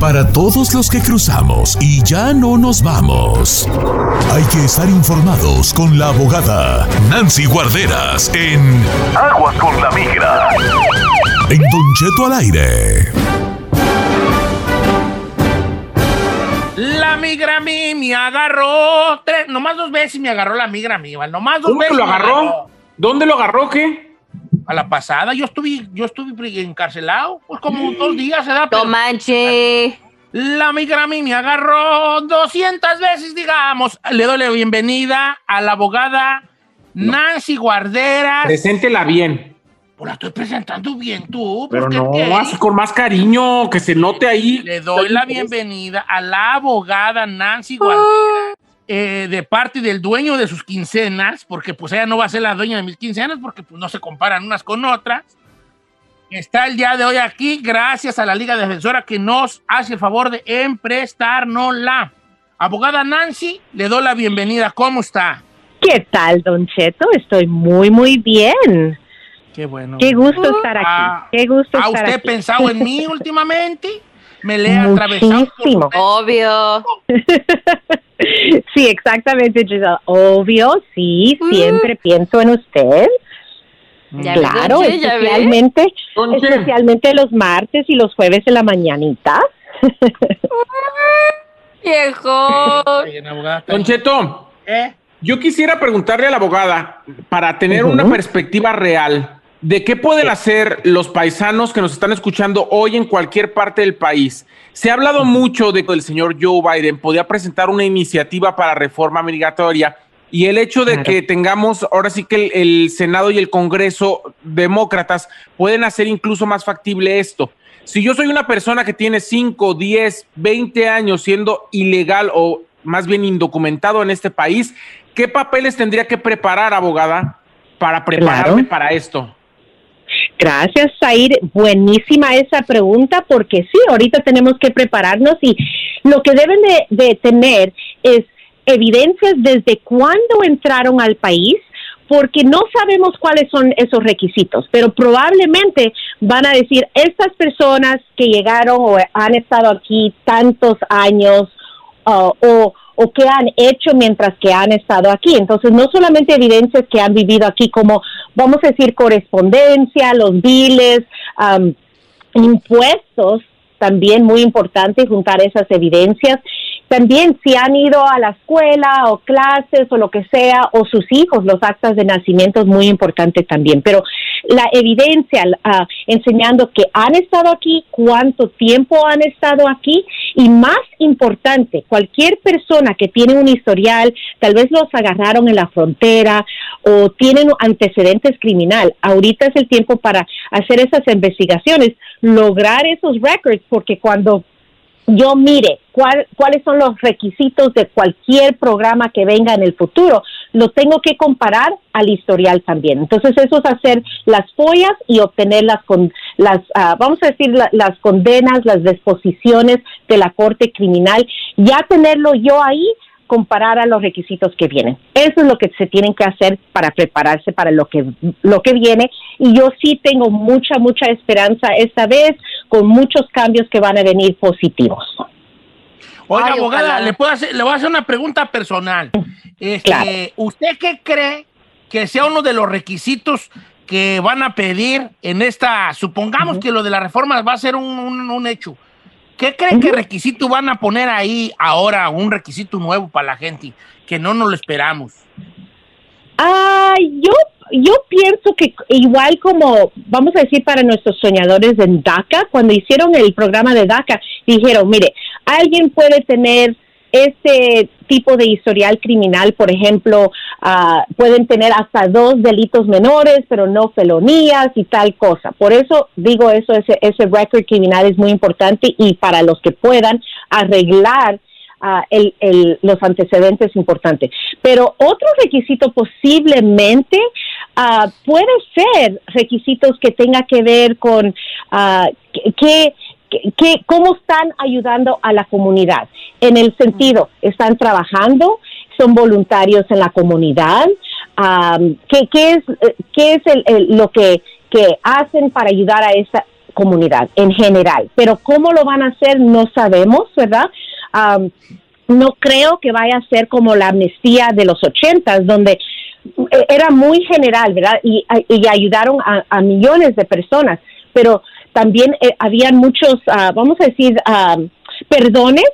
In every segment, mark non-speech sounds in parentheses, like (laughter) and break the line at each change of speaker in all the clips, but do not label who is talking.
Para todos los que cruzamos y ya no nos vamos, hay que estar informados con la abogada Nancy Guarderas en Aguas con la Migra. En Don Cheto al aire.
La migra a mí me agarró tres, nomás dos veces me agarró la migra a mí, ¿vale? nomás dos
¿Cómo que
veces.
lo agarró? ¿Dónde lo agarró qué?
A la pasada, yo estuve, yo estuve encarcelado, pues como dos días, ¿verdad?
No
Pero
manche.
la migra a mí me agarró 200 veces, digamos. Le doy la bienvenida a la abogada Nancy Guarderas.
Preséntela bien.
Pues la estoy presentando bien tú. pues,
Pero
¿qué
no, así con más cariño, que se note ahí.
Le doy la bienvenida a la abogada Nancy Guarderas, eh, de parte del dueño de sus quincenas, porque pues ella no va a ser la dueña de mis quincenas, porque pues no se comparan unas con otras. Está el día de hoy aquí gracias a la Liga Defensora que nos hace el favor de emprestárnosla. Abogada Nancy, le doy la bienvenida. ¿Cómo está?
¿Qué tal, Don Cheto? Estoy muy, muy bien.
Qué bueno.
Qué gusto estar aquí.
Ah,
Qué gusto
¿Ha
estar
usted
aquí.
pensado en mí últimamente? Me le he atravesado.
Obvio. (laughs) (laughs)
sí, exactamente, Giselle. Obvio, sí,
Mm.
siempre pienso en usted.
Ya
claro, especialmente, especialmente los martes y los jueves en la mañanita. (laughs)
Viejo.
Don Cheto,
¿Eh?
yo quisiera preguntarle a la abogada, para tener una perspectiva real, de qué pueden hacer los paisanos que nos están escuchando hoy en cualquier parte del país. Se ha hablado mucho de que el señor Joe Biden podía presentar una iniciativa para reforma migratoria y el hecho de
Claro.
que tengamos ahora sí que el, el Senado y el Congreso demócratas pueden hacer incluso más factible esto. Si yo soy una persona que tiene 5, 10, 20 años siendo ilegal o más bien indocumentado en este país, ¿qué papeles tendría que preparar, abogada, para prepararme
Claro.
para esto?
Gracias, Zair. Buenísima esa pregunta porque sí, ahorita tenemos que prepararnos y lo que deben de, tener es evidencias desde cuándo entraron al país porque no sabemos cuáles son esos requisitos, pero probablemente van a decir, estas personas que llegaron o han estado aquí tantos años uh, o, o que han hecho mientras que han estado aquí. Entonces, no solamente evidencias que han vivido aquí, como vamos a decir correspondencia, los biles, um, impuestos, también muy importante juntar esas evidencias. También si han ido a la escuela o clases o lo que sea, o sus hijos, los actas de nacimiento es muy importante también. Pero la evidencia ah, enseñando que han estado aquí, cuánto tiempo han estado aquí y más importante, cualquier persona que tiene un historial, tal vez los agarraron en la frontera o tienen antecedentes criminal, ahorita es el tiempo para hacer esas investigaciones, lograr esos records, porque cuando yo mire cuál, cuáles son los requisitos de cualquier programa que venga en el futuro, lo tengo que comparar al historial también. Entonces eso es hacer las follas y obtener las, con, las ah, vamos a decir, la- las condenas, las disposiciones de la Corte Criminal, ya tenerlo yo ahí comparar a los requisitos que vienen. Eso es lo que se tienen que hacer para prepararse para lo que lo que viene y yo sí tengo mucha mucha esperanza esta vez con muchos cambios que van a venir positivos.
Oiga,
Ay,
abogada,
ojalá.
le, puedo hacer, le voy a hacer una pregunta personal. Este,
Claro.
¿Usted qué cree que sea uno de los requisitos que van a pedir en esta, supongamos que lo de la reforma va a ser un, un- un hecho? ¿Qué cree que requisito van a poner ahí ahora, un requisito nuevo para la gente, que no nos lo esperamos?
Ah, yo, yo pienso que igual como, vamos a decir, para nuestros soñadores en DACA, cuando hicieron el programa de DACA, dijeron, mire, alguien puede tener este tipo de historial criminal, por ejemplo, ah, pueden tener hasta dos delitos menores, pero no felonías y tal cosa. Por eso digo eso, ese, ese record criminal es muy importante y para los que puedan arreglar ah, el, el- los antecedentes importantes. Pero otro requisito posiblemente ah, puede ser requisitos que tenga que ver con ah, que, cómo están ayudando a la comunidad. En el sentido, están trabajando, son voluntarios en la comunidad. ah, ¿qué, qué es, eh, qué es el- el- lo que, que hacen para ayudar a esa comunidad en general. Pero cómo lo van a hacer no sabemos, ¿verdad? Am, no creo que vaya a ser como la amnistía de los ochentas, donde eh, era muy general, ¿verdad? Y, y ayudaron a, a millones de personas, pero también eh, habían muchos, ah, vamos a decir, ah, perdones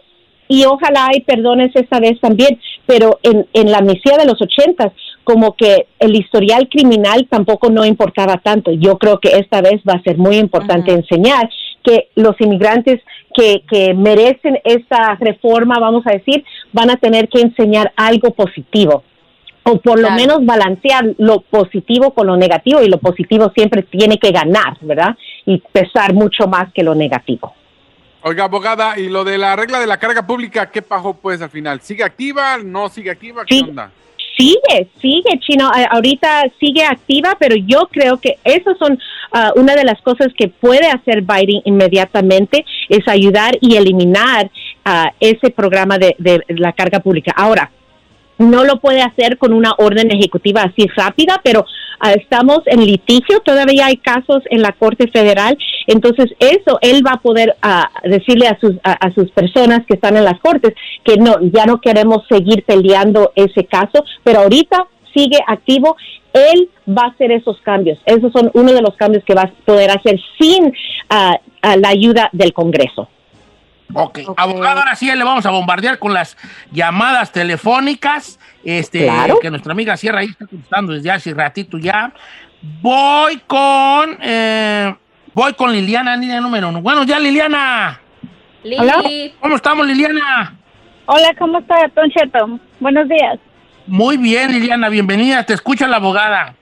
y ojalá hay perdones esta vez también, pero en, en la amnistía de los ochentas, como que el historial criminal tampoco no importaba tanto. Yo creo que esta vez va a ser muy importante enseñar que los inmigrantes que, que merecen esta reforma, vamos a decir, van a tener que enseñar algo positivo o por lo menos balancear lo positivo con lo negativo y lo positivo siempre tiene que ganar, ¿verdad? Y pesar mucho más que lo negativo.
Oiga, abogada, y lo de la regla de la carga pública, ¿qué pasó pues al final? ¿Sigue activa? ¿No sigue activa? ¿Qué
Sí.
onda?
Sigue, sigue, Chino. A- Ahorita sigue activa, pero yo creo que esas son ah, una de las cosas que puede hacer Biden inmediatamente, es ayudar y eliminar ah, ese programa de, de la carga pública. Ahora, no lo puede hacer con una orden ejecutiva así rápida, pero ah, estamos en litigio, todavía hay casos en la Corte Federal, entonces eso él va a poder ah, decirle a sus, a, a sus personas que están en las Cortes que no, ya no queremos seguir peleando ese caso, pero ahorita sigue activo, él va a hacer esos cambios, esos son uno de los cambios que va a poder hacer sin ah, la ayuda del Congreso.
Ok,
Ok.
abogado, ahora sí le vamos a bombardear con las llamadas telefónicas, este,
Claro.
que nuestra amiga Sierra ahí está contestando desde hace ratito ya. Voy con, eh, voy con Liliana, línea número uno. Buenos días, Liliana.
Lili.
¿Cómo estamos, Liliana?
Hola, ¿cómo está, Don Cheto? Buenos días.
Muy bien, Liliana, bienvenida. Te escucha la abogada.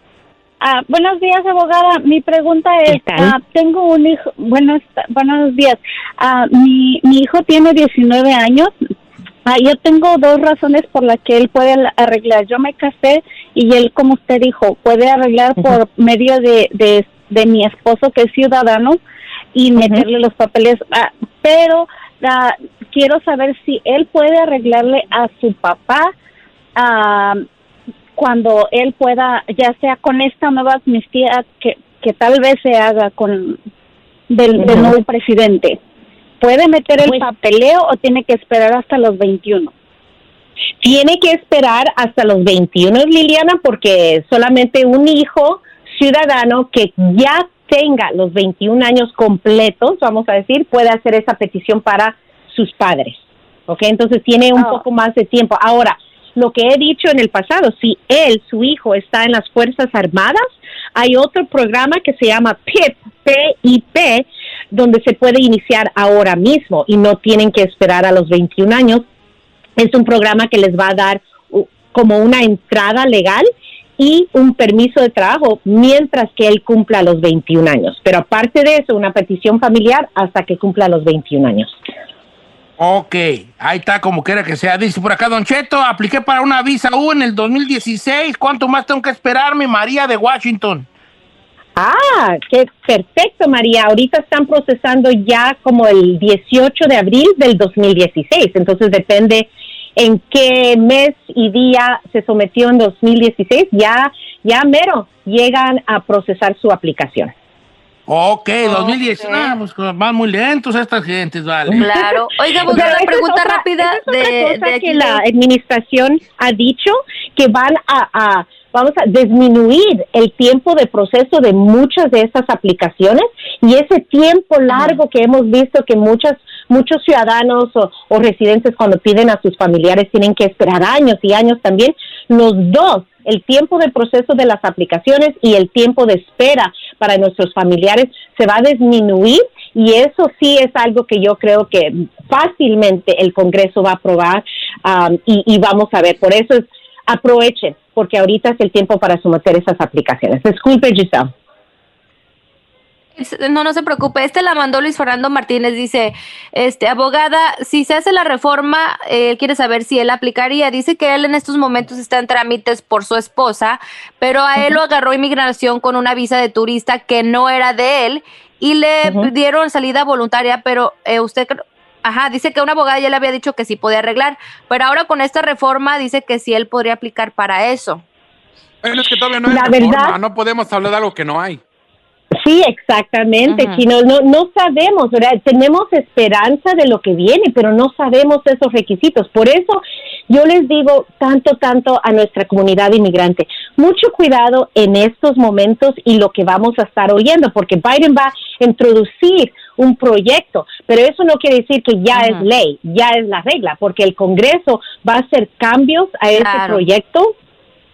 Ah, buenos días, abogada. Mi pregunta es, ah, tengo un hijo, buenos, buenos días. Ah, mi, mi hijo tiene 19 años. Ah, yo tengo dos razones por las que él puede arreglar. Yo me casé y él, como usted dijo, puede arreglar por medio de, de, de mi esposo, que es ciudadano, y meterle los papeles. Ah, pero ah, quiero saber si él puede arreglarle a su papá ah, cuando él pueda, ya sea con esta nueva amnistía que, que tal vez se haga con del, nuevo presidente. ¿Puede meter el
Pues-
papeleo o tiene que esperar hasta los 21?
Tiene que esperar hasta los 21, Liliana, porque solamente un hijo ciudadano que ya tenga los 21 años completos, vamos a decir, puede hacer esa petición para sus padres. ¿Ok? Entonces tiene un
Ah.
poco más de tiempo. Ahora, lo que he dicho en el pasado, si él, su hijo, está en las Fuerzas Armadas, hay otro programa que se llama PIP, PIP, donde se puede iniciar ahora mismo y no tienen que esperar a los 21 años es un programa que les va a dar como una entrada legal y un permiso de trabajo mientras que él cumpla los 21 años. Pero aparte de eso, una petición familiar hasta que cumpla los 21 años.
Ok, ahí está, como quiera que sea. Dice por acá, Don Cheto, apliqué para una visa U en el 2016. ¿Cuánto más tengo que esperarme, María de Washington?
Ah, qué perfecto, María. Ahorita están procesando ya como el 18 de abril del 2016. Entonces depende en qué mes y día se sometió en 2016. Ya, ya mero llegan a procesar su aplicación.
Ok, 2010.
Ok.
Ah, pues van muy lentos estas gentes, vale.
Claro. Oiga,
es
pregunta
otra-
rápida
es otra
de,
cosa
de aquí
que
de-
la administración ha dicho que van a, a- vamos a disminuir el tiempo de proceso de muchas de estas aplicaciones y ese tiempo largo que hemos visto que muchas muchos ciudadanos o, o residentes cuando piden a sus familiares tienen que esperar años y años también los dos el tiempo de proceso de las aplicaciones y el tiempo de espera para nuestros familiares se va a disminuir y eso sí es algo que yo creo que fácilmente el Congreso va a aprobar um, y, y vamos a ver. Por eso es, aprovechen, porque ahorita es el tiempo para someter esas aplicaciones. Disculpe, Giselle.
No, no se preocupe. Este la mandó Luis Fernando Martínez. Dice, este, abogada, si se hace la reforma, él quiere saber si él aplicaría. Dice que él en estos momentos está en trámites por su esposa, pero a él lo agarró inmigración con una visa de turista que no era de él y le dieron salida voluntaria, pero eh, usted, ajá, dice que una abogada ya le había dicho que sí podía arreglar, pero ahora con esta reforma dice que sí él podría aplicar para eso.
Bueno, es que todavía no hay
La
reforma,
verdad-
no podemos hablar de algo que no hay.
Sí, exactamente. Chino. No, no sabemos, ¿verdad? Tenemos esperanza de lo que viene, pero no sabemos esos requisitos. Por eso yo les digo tanto, tanto a nuestra comunidad inmigrante, mucho cuidado en estos momentos y lo que vamos a estar oyendo, porque Biden va a introducir un proyecto, pero eso no quiere decir que ya es ley, ya es la regla, porque el Congreso va a hacer cambios a ese
Claro.
proyecto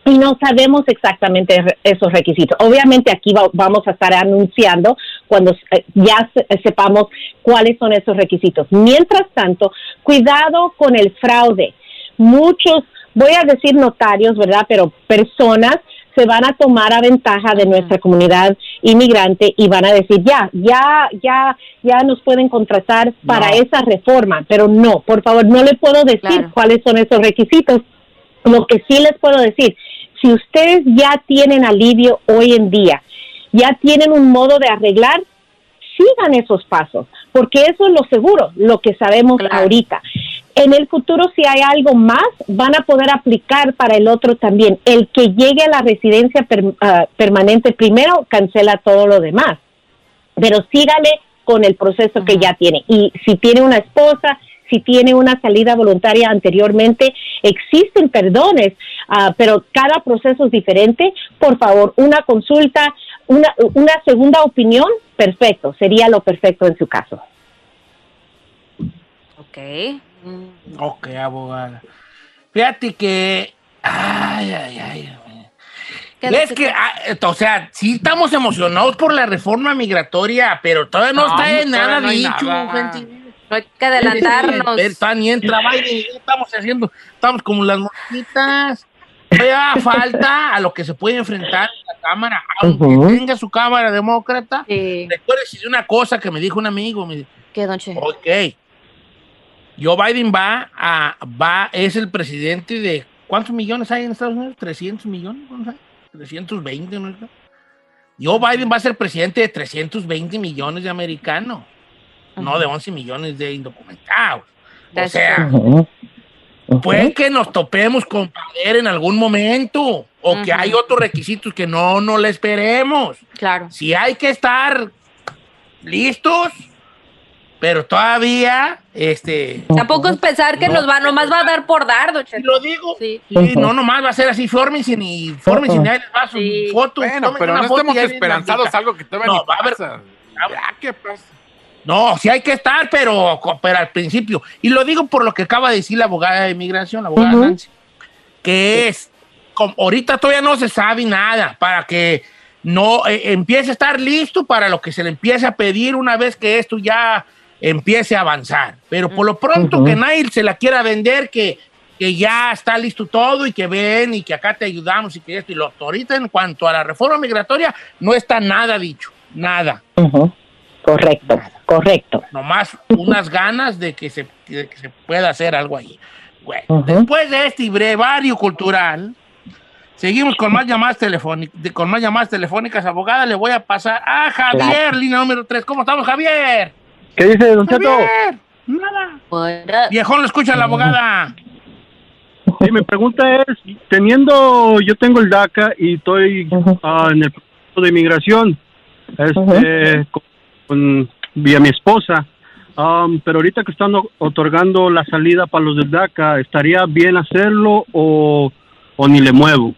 y no sabemos exactamente esos requisitos. Obviamente aquí va- vamos a estar anunciando cuando eh, ya se- sepamos cuáles son esos requisitos. Mientras tanto, cuidado con el fraude. Muchos, voy a decir notarios, ¿verdad? Pero personas se van a tomar a ventaja de nuestra comunidad inmigrante y van a decir, ya, ya, ya, ya nos pueden contratar para
No.
esa reforma, pero no, por favor, no le puedo decir
Claro.
cuáles son esos requisitos lo que sí les puedo decir, si ustedes ya tienen alivio hoy en día, ya tienen un modo de arreglar, sigan esos pasos, porque eso es lo seguro, lo que sabemos
Claro.
ahorita. En el futuro, si hay algo más, van a poder aplicar para el otro también. El que llegue a la residencia per- ah, permanente primero cancela todo lo demás pero sígale con el proceso que ya tiene. Y si tiene una esposa, si tiene una salida voluntaria anteriormente, existen perdones, ah, pero cada proceso es diferente. Por favor, una consulta, una, una segunda opinión, perfecto, sería lo perfecto en su caso.
Ok.
Ok, abogada. Fíjate que. Ay, ay, ay.
¿Qué
Es que, ah, o sea, sí estamos emocionados por la reforma migratoria, pero todavía no,
No,
está
todavía
nada
no hay
dicho,
nada.
gente.
No hay que adelantarnos.
Está ni entra Biden, ya estamos haciendo, estamos como las mosquitas. Todavía (laughs) falta a lo que se puede enfrentar en la Cámara, aunque
Ujú.
tenga su Cámara demócrata.
Sí.
Recuérdese de una cosa que me dijo un amigo, me dijo,
¿Qué, don Che?
Ok. Joe Biden va a, va, es el presidente de, ¿cuántos millones hay en Estados Unidos? ¿300 millones? ¿Cuántos hay? 320, ¿no? Joe Biden va a ser presidente de 320 millones de americanos, no de 11 millones de indocumentados. O sea, puede que nos topemos con poder en algún momento o que hay otros requisitos que no nos le esperemos.
Claro.
Si hay que estar listos, pero todavía, este,
Tampoco es pensar que
No.
nos va, nomás va a dar por dar, Cheto.
lo digo,
Sí.
sí, no nomás va a ser así, fórmense y fórmense, y ahí les va su
Sí.
foto.
Bueno, pero no
la
esperanzados algo que todavía
No,
ni
va a haber-
pasa. Ya, ¿qué pasa?
No, sí hay que estar, pero, pero al principio. Y lo digo por lo que acaba de decir la abogada de inmigración, la abogada
Ujú.
Nancy, que es, como ahorita todavía no se sabe nada, para que no eh, empiece a estar listo para lo que se le empiece a pedir una vez que esto ya empiece a avanzar. Pero por lo pronto que nadie se la quiera vender, que, que ya está listo todo y que ven y que acá te ayudamos y que esto y lo otro. Ahorita en cuanto a la reforma migratoria, no está nada dicho, nada.
Correcto, correcto.
nomás unas ganas de que se, de que se pueda hacer algo ahí. Bueno, después de este brevario cultural, seguimos con más llamadas telefónicas, con más llamadas telefónicas, abogada, le voy a pasar a Javier, línea número 3. ¿Cómo estamos, Javier?
¿Qué dice, don Cheto?
Javier, nada.
Up?
Viejón, lo escucha la abogada.
Sí, mi pregunta es, teniendo, yo tengo el DACA y estoy ah, en el proceso de inmigración, este,
Ujú.
con, con- mi esposa, am, pero ahorita que están otorgando la salida para los del DACA, ¿estaría bien hacerlo o, o ni le muevo?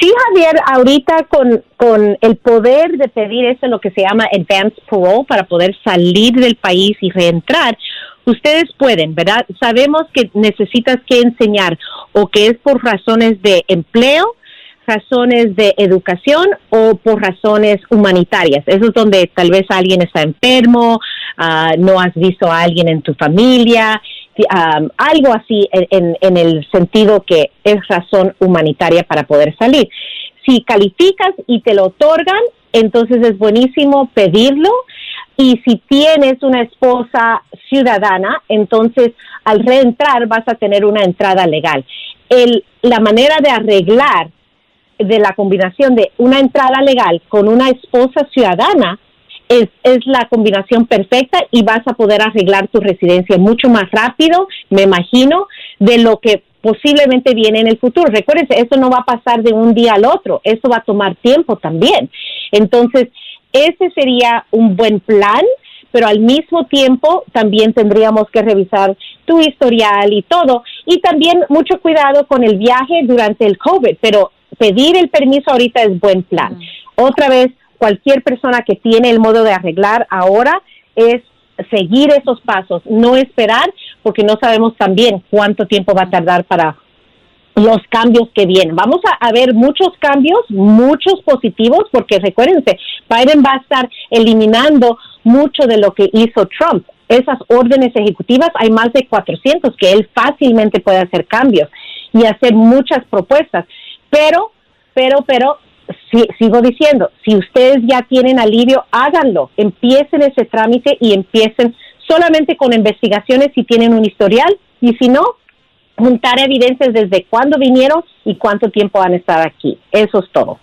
Sí, Javier, ahorita con, con el poder de pedir eso, lo que se llama advance parole, para poder salir del país y reentrar, ustedes pueden, ¿verdad? Sabemos que necesitas que enseñar o que es por razones de empleo, razones de educación o por razones humanitarias. Eso es donde tal vez alguien está enfermo, ah, no has visto a alguien en tu familia, am, algo así en el sentido que es razón humanitaria para poder salir. Si calificas y te lo otorgan, entonces es buenísimo pedirlo. Y si tienes una esposa ciudadana, entonces al reentrar vas a tener una entrada legal. El, la manera de arreglar de la combinación de una entrada legal con una esposa ciudadana es, es la combinación perfecta y vas a poder arreglar tu residencia mucho más rápido, me imagino, de lo que posiblemente viene en el futuro. Recuérdense, eso no va a pasar de un día al otro, eso va a tomar tiempo también. Entonces, ese sería un buen plan, pero al mismo tiempo también tendríamos que revisar tu historial y todo. Y también mucho cuidado con el viaje durante el COVID, pero pedir el permiso ahorita es buen plan. Otra vez, cualquier persona que tiene el modo de arreglar ahora es seguir esos pasos, no esperar, porque no sabemos también cuánto tiempo va a tardar para los cambios que vienen. Vamos a, a ver muchos cambios, muchos positivos, porque recuérdense, Biden va a estar eliminando mucho de lo que hizo Trump. Esas órdenes ejecutivas, hay más de 400 que él fácilmente puede hacer cambios y hacer muchas propuestas. Pero, pero, pero, si- sigo diciendo, si ustedes ya tienen alivio, háganlo, empiecen ese trámite y empiecen solamente con investigaciones si tienen un historial y si no, juntar evidencias desde cuándo vinieron y cuánto tiempo van a estar aquí. Eso es todo.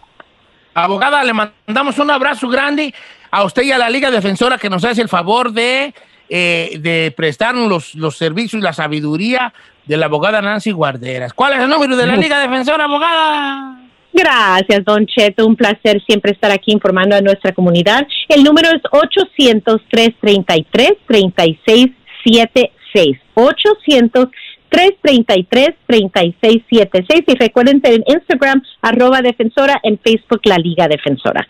Abogada, le mandamos un abrazo grande a usted y a la Liga Defensora que nos hace el favor de, eh, prestarnos los, los servicios la sabiduría de la abogada Nancy Guarderas. ¿Cuál es el número de la Liga Defensora, abogada?
Gracias, Don Cheto. Un placer siempre estar aquí informando a nuestra comunidad. El número es 800-333-3676. 800-333-3676. Y recuerden en Instagram, arroba defensora, en Facebook, la Liga Defensora.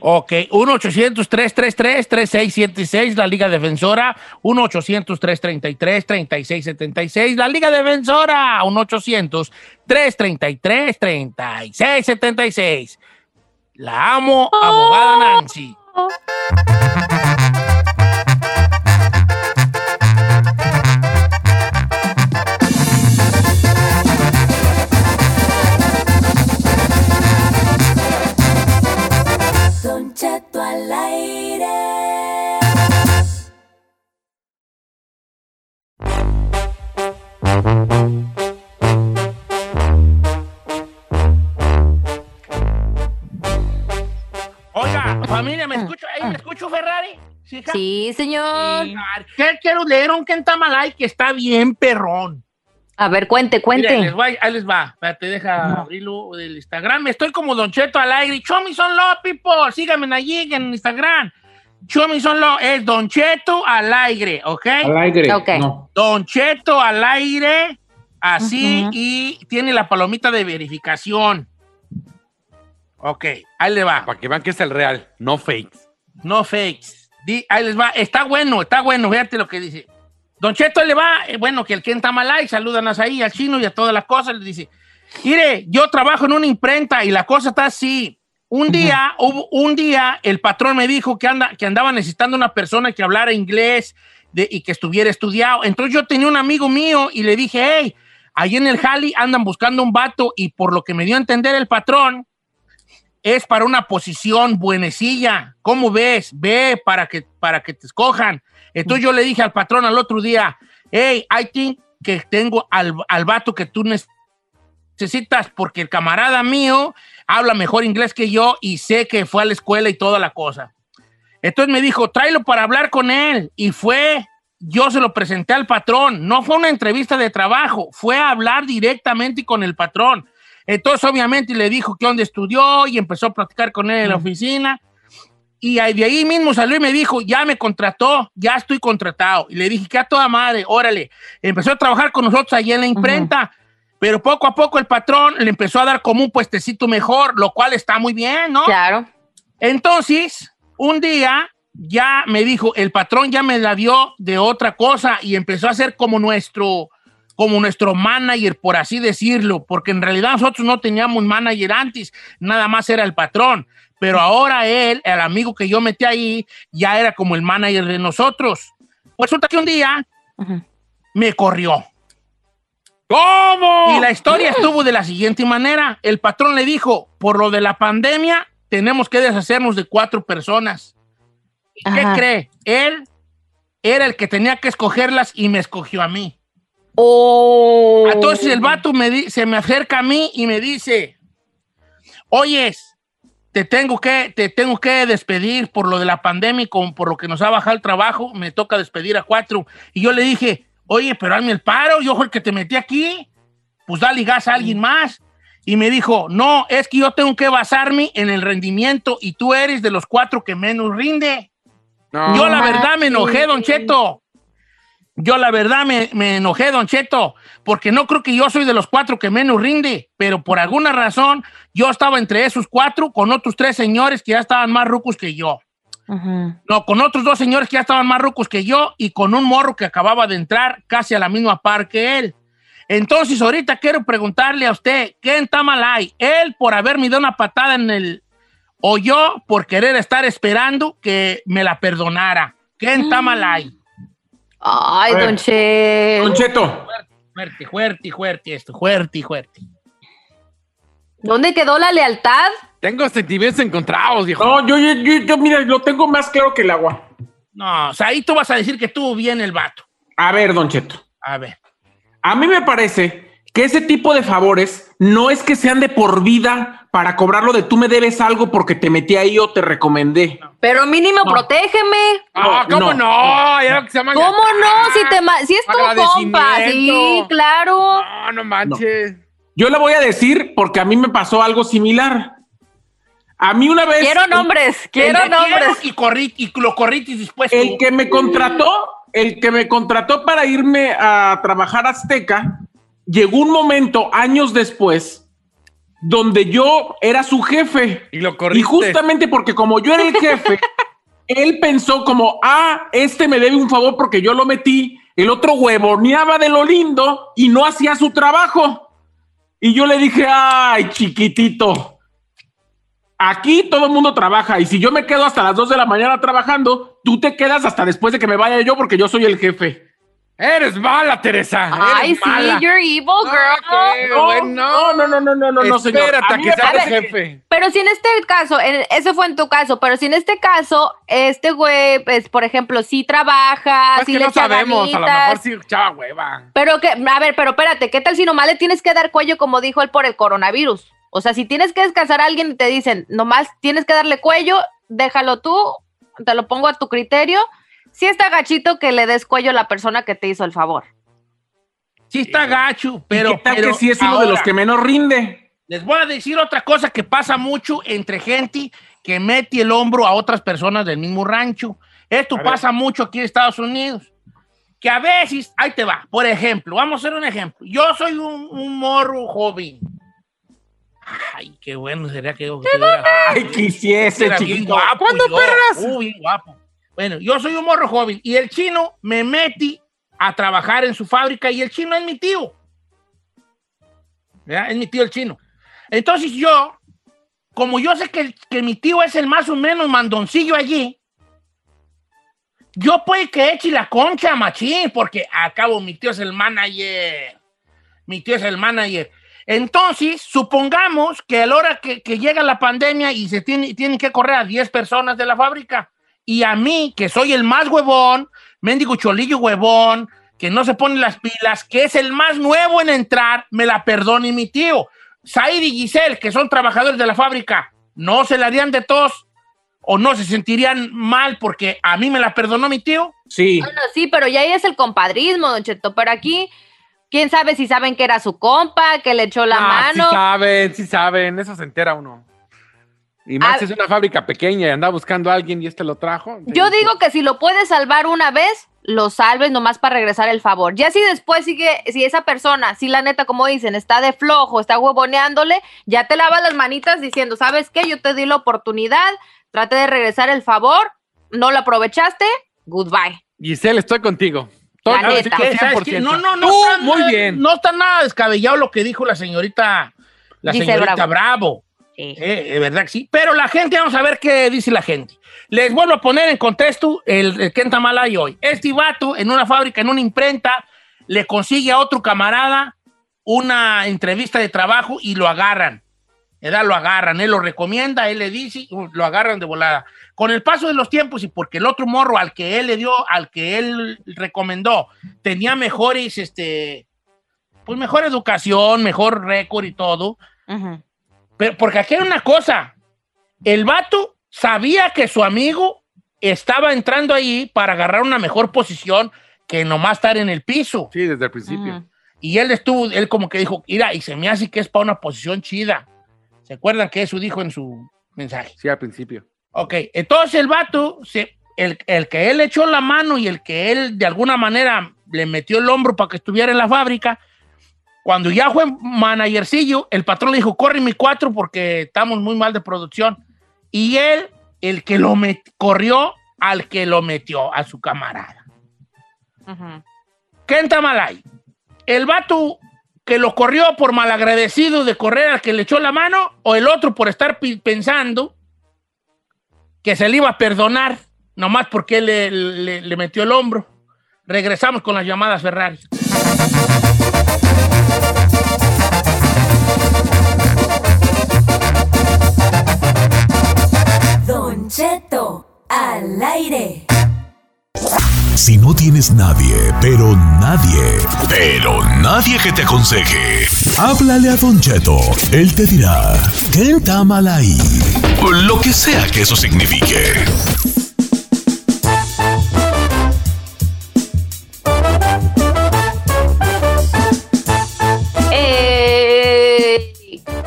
Ok, 1-800-333-3676, la Liga Defensora. 1-800-333-3676, la Liga Defensora. 1-800-333-3676. La amo, abogada Nancy. Oiga, familia, ¿me escucho? ¿Ahí me escucho, Ferrari? ¿Sí, hija?
Sí, señor.
Sí. ¿Qué quiero leer un Kentamalay que está bien perrón?
A ver, cuente, cuente.
Mira, les voy- ahí les va. Espérate, deja abrirlo del Instagram. Estoy como Don Cheto al aire. Show me son law, people. Síganme allí en Instagram. Show me son law. Es Don Cheto al aire, ¿ok?
Al aire.
Ok.
No.
Don Cheto al aire. Así y tiene la palomita de verificación. Ok, ahí le va.
Para que vean que es el real, no fakes.
No fakes. Di- ahí les va. Está bueno, está bueno. Fíjate lo que dice. Don Cheto le va, eh, bueno, que el Ken Tamalay, saludan ahí al chino y a todas las cosas. Le dice, mire, yo trabajo en una imprenta y la cosa está así. Un día, hubo, un día, el patrón me dijo que, anda, que andaba necesitando una persona que hablara inglés de- y que estuviera estudiado. Entonces yo tenía un amigo mío y le dije, hey, ahí en el Jali andan buscando un vato y por lo que me dio a entender el patrón, es para una posición buenecilla. ¿Cómo ves? Ve para que, para que te escojan. Entonces yo le dije al patrón al otro día, hey, I think que tengo al, al vato que tú necesitas porque el camarada mío habla mejor inglés que yo y sé que fue a la escuela y toda la cosa. Entonces me dijo, tráelo para hablar con él. Y fue, yo se lo presenté al patrón. No fue una entrevista de trabajo, fue a hablar directamente con el patrón. Entonces, obviamente, le dijo que dónde estudió y empezó a platicar con él en la oficina. Y ahí- de ahí mismo salió y me dijo, ya me contrató, ya estoy contratado. Y le dije, que a toda madre, órale. Empezó a trabajar con nosotros allí en la imprenta. Pero poco a poco el patrón le empezó a dar como un puestecito mejor, lo cual está muy bien, ¿no?
Claro.
Entonces, un día ya me dijo, el patrón ya me la dio de otra cosa y empezó a ser como nuestro, como nuestro manager, por así decirlo, porque en realidad nosotros no teníamos manager antes, nada más era el patrón. Pero ahora él, el amigo que yo metí ahí, ya era como el manager de nosotros. Pues resulta que un día me corrió.
¿Cómo?
Y la historia estuvo de la siguiente manera. El patrón le dijo, por lo de la pandemia, tenemos que deshacernos de cuatro personas. ¿Y qué cree? Él era el que tenía que escogerlas y me escogió a mí.
Oh.
Entonces el vato me di- se me acerca a mí y me dice, oyes, te tengo que, te tengo que despedir por lo de la pandemia y con- por lo que nos ha bajado el trabajo, me toca despedir a cuatro. Y yo le dije, oye, pero hazme el paro, yo fui el que te metí aquí, pues dale gas a alguien más. Y me dijo, no, es que yo tengo que basarme en el rendimiento y tú eres de los cuatro que menos rinde.
No.
Yo la verdad me enojé, Don Cheto. Yo la verdad me, me enojé, Don Cheto, porque no creo que yo soy de los cuatro que menos rinde, pero por alguna razón yo estaba entre esos cuatro con otros tres señores que ya estaban más rucos que yo. No, con otros dos señores que ya estaban más rucos que yo y con un morro que acababa de entrar casi a la misma par que él. Entonces, ahorita quiero preguntarle a usted, ¿qué está mal ahí? ¿Él por haberme dado una patada en el... o yo por querer estar esperando que me la perdonara? ¿Qué está mal ahí?
Ay, don Che.
Don Cheto,
Fuerte, fuerte, fuerte esto, fuerte, fuerte.
¿Dónde quedó la lealtad?
Tengo sentimientos encontrados, viejo.
no, yo, yo, yo, yo, mira, lo tengo más claro que el agua.
No, o sea, ahí tú vas a decir que estuvo bien el vato.
A ver, Don Cheto.
A ver.
A mí me parece que ese tipo de favores no es que sean de por vida para cobrarlo de tú me debes algo porque te metí ahí o te recomendé.
Pero mínimo, protégeme.
Ah, ¿cómo
no,
que se
¿Cómo no? Si, te ma- si es tu compa. Sí, claro.
No, no manches.
Yo le voy a decir porque a mí me pasó algo similar. A mí una vez...
Quiero nombres, quiero
El
nombres.
Y, corri- y lo corritis dispuesto.
El que me contrató, el que me contrató para irme a trabajar a Azteca, llegó un momento, años después, donde yo era su jefe.
Y lo
Y justamente porque como yo era el jefe, (laughs) él pensó como, ah, este me debe un favor porque yo lo metí, el otro huevoneaba de lo lindo y no hacía su trabajo. Y yo le dije, ay, chiquitito, Aquí todo el mundo trabaja y si yo me quedo hasta las 2 de la mañana trabajando, tú te quedas hasta después de que me vaya yo porque yo soy el jefe.
Eres mala, Teresa.
Ay, sí, you're evil,
ah,
girl.
No, no, no, no, no, no, no, señor.
Espérate
a,
que seas jefe.
Pero si en este caso, en, eso fue en tu caso, pero si en este caso, este güey, pues, por ejemplo, sí trabaja,
pues
sí
que
le
no sabemos, a lo mejor sí chava hueva.
Pero que, a ver, pero espérate, ¿qué tal si nomás le tienes que dar cuello, como dijo él, por el coronavirus? O sea, si tienes que descansar a alguien y te dicen, nomás tienes que darle cuello, déjalo tú, te lo pongo a tu criterio. Sí está gachito que le des cuello a la persona que te hizo el favor.
Sí está gacho, pero...
¿Y ¿Qué tal
pero
que sí es uno de los
ahora,
que menos rinde?
Les voy a decir otra cosa que pasa mucho entre gente que mete el hombro a otras personas del mismo rancho. Esto
A ver.
pasa mucho aquí en Estados Unidos. Que a veces, ahí te va, por ejemplo, vamos a hacer un ejemplo. Yo soy un, un morro joven. Ay, qué bueno sería que yo
Ay, quisiese, chiquito.
guapo.
¿Cuándo,
yo.
perras?
Uh, bien guapo. Bueno, yo soy un morro joven y el chino me metí a trabajar en su fábrica y el chino es mi tío. ¿Ya? Es mi tío el chino. Entonces yo, como yo sé que, que mi tío es el más o menos mandoncillo allí, yo puede que eche la concha, machín, porque a cabo mi tío es el manager. Mi tío es el manager. Entonces, supongamos que a la hora que, que llega la pandemia y se tiene, tienen que correr a 10 personas de la fábrica, y a mí, que soy el más huevón, mendigo cholillo huevón, que no se pone las pilas, que es el más nuevo en entrar, me la perdone mi tío. Said y Giselle, que son trabajadores de la fábrica, ¿no se la harían de tos? ¿O no se sentirían mal porque a mí me la perdonó mi tío?
Sí.
Bueno, sí, pero ya ahí es el compadrismo, Don Cheto. Pero aquí, quién sabe si saben que era su compa, que le echó la
Ah, Sí
mano.
saben, sí saben, eso se entera uno. Y más
A-
es una fábrica pequeña y anda buscando a alguien y este lo trajo.
Yo digo que si lo puedes salvar una vez, lo salves nomás para regresar el favor. Ya si después sigue, si esa persona, si la neta, como dicen, está de flojo, está huevoneándole, ya te lavas las manitas diciendo, ¿sabes qué? Yo te di la oportunidad, trate de regresar el favor, no lo aprovechaste, goodbye.
Giselle, estoy contigo.
La
Estoy
neta.
¿Qué? ¿Sabes qué?
100%.
No, no, no. Está
muy
nada-
bien.
No está nada descabellado lo que dijo la señorita, la señorita
Bravo.
Bravo.
Sí.
Eh, es verdad que sí. Pero la gente, vamos a ver qué dice la gente. Les vuelvo a poner en contexto el, el Kenta Malay hoy. Este vato en una fábrica, en una imprenta, le consigue a otro camarada una entrevista de trabajo y lo agarran. ¿Verdad? Lo agarran, él lo recomienda, él le dice, uh, lo agarran de volada. Con el paso de los tiempos y porque el otro morro al que él le dio, al que él recomendó, tenía mejores, este, pues mejor educación, mejor récord y todo,
Ujú.
pero porque aquí hay una cosa. El vato sabía que su amigo estaba entrando ahí para agarrar una mejor posición que nomás estar en el piso.
Sí, desde el principio.
Ujú.
Y él estuvo, él como que dijo, mira, y se me hace que es para una posición chida. ¿Se acuerdan que eso dijo en su mensaje?
Sí, al principio.
Ok, entonces el vato, se, el, el que él echó la mano y el que él de alguna manera le metió el hombro para que estuviera en la fábrica, cuando ya fue managercillo, el patrón le dijo, corre mi cuatro porque estamos muy mal de producción. Y él, el que lo met- corrió al que lo metió, a su camarada.
Ujú.
Kenta Malay, el vato que lo corrió por malagradecido de correr al que le echó la mano, o el otro por estar pensando que se le iba a perdonar, nomás porque le, le- le metió el hombro. Regresamos con las llamadas Ferrari.
Don Cheto al aire.
Si no tienes nadie, pero nadie, pero nadie que te aconseje, háblale a Don Cheto. Él te dirá, ¿qué está mal ahí? Lo que sea que eso signifique.
Eh,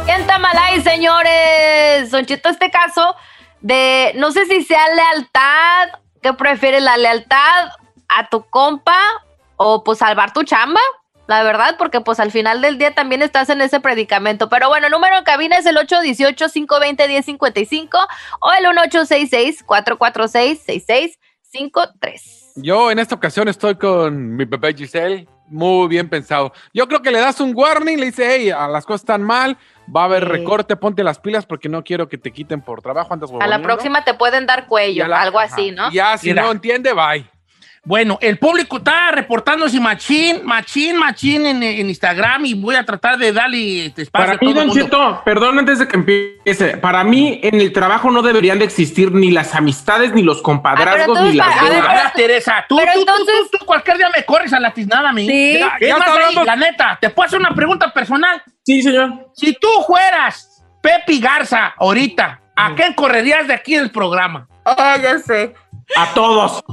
¿Quién está mal ahí, señores? Don Cheto, este caso de, no sé si sea lealtad, ¿qué prefieres, la lealtad a tu compa o pues salvar tu chamba? La verdad, porque pues al final del día también estás en ese predicamento. Pero bueno, el número de cabina es el 818-520-1055 o el 1866-446-6653.
Yo en esta ocasión estoy con mi bebé Giselle. Muy bien pensado. Yo creo que le das un warning, le dice, hey, a las cosas están mal, va a haber
Sí.
recorte, ponte las pilas porque no quiero que te quiten por trabajo, andas
A la
huevoneando".
próxima te pueden dar cuello,
la-
algo
ajá.
así, ¿no?
Ya, si
Mira.
no entiende, bye.
Bueno, el público está reportándose machín, machín, machín en, en Instagram y voy a tratar de darle este espacio
Para
a
mí,
todo el
Don
mundo.
Cheto, perdón antes de que empiece. Para mí, en el trabajo no deberían de existir ni las amistades, ni los compadrazgos, ni las
a ver,
deudas.
A ver, Teresa, tú,
Pero
tú, tú,
entonces-
tú, tú cualquier día me corres a la tiznada a mí.
Sí.
Ya
es más,
está
ahí,
hablando-
la neta, te puedo hacer una pregunta personal.
Sí, señor.
Si tú fueras Pepi Garza ahorita, ¿a quién correrías de aquí del programa?
Ah, ya sé.
A todos.